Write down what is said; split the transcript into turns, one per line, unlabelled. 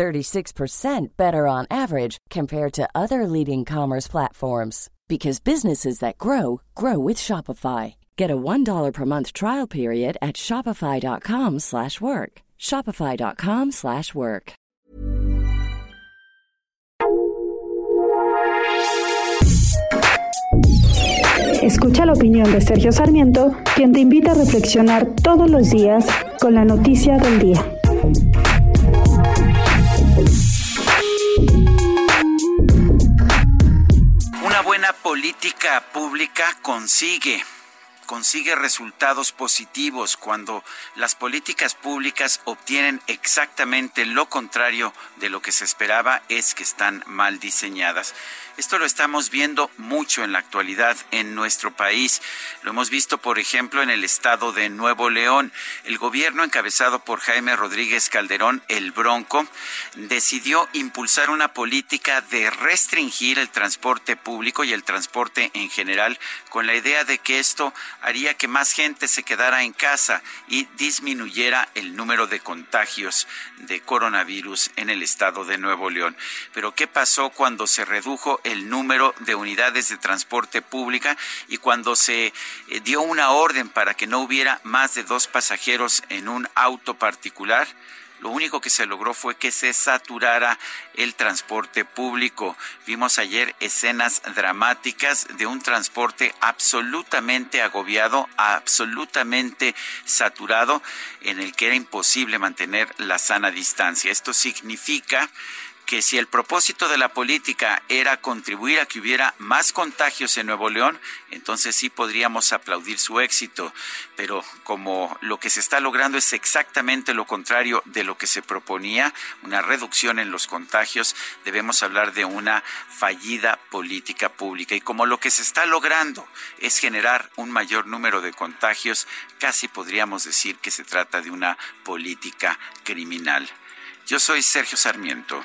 36% better on average compared to other leading commerce platforms because businesses that grow grow with Shopify. Get a $1 per month trial period at shopify.com/work. shopify.com/work.
Escucha la opinión de Sergio Sarmiento, quien te invita a reflexionar todos los días con la noticia del día.
Pública consigue consigue resultados positivos cuando las políticas públicas obtienen exactamente lo contrario de lo que se esperaba es que están mal diseñadas. Esto lo estamos viendo mucho en la actualidad en nuestro país. Lo hemos visto, por ejemplo, en el estado de Nuevo León. El gobierno encabezado por Jaime Rodríguez Calderón, el Bronco, decidió impulsar una política de restringir el transporte público y el transporte en general con la idea de que esto haría que más gente se quedara en casa y disminuyera el número de contagios de coronavirus en el estado de Nuevo León. Pero ¿qué pasó cuando se redujo el número de unidades de transporte pública y cuando se eh, dio una orden para que no hubiera más de dos pasajeros en un auto particular, lo único que se logró fue que se saturara el transporte público. Vimos ayer escenas dramáticas de un transporte absolutamente agobiado, absolutamente saturado, en el que era imposible mantener la sana distancia. Esto significa que si el propósito de la política era contribuir a que hubiera más contagios en Nuevo León, entonces sí podríamos aplaudir su éxito. Pero como lo que se está logrando es exactamente lo contrario de lo que se proponía, una reducción en los contagios, debemos hablar de una fallida política pública. Y como lo que se está logrando es generar un mayor número de contagios, casi podríamos decir que se trata de una política criminal. Yo soy Sergio Sarmiento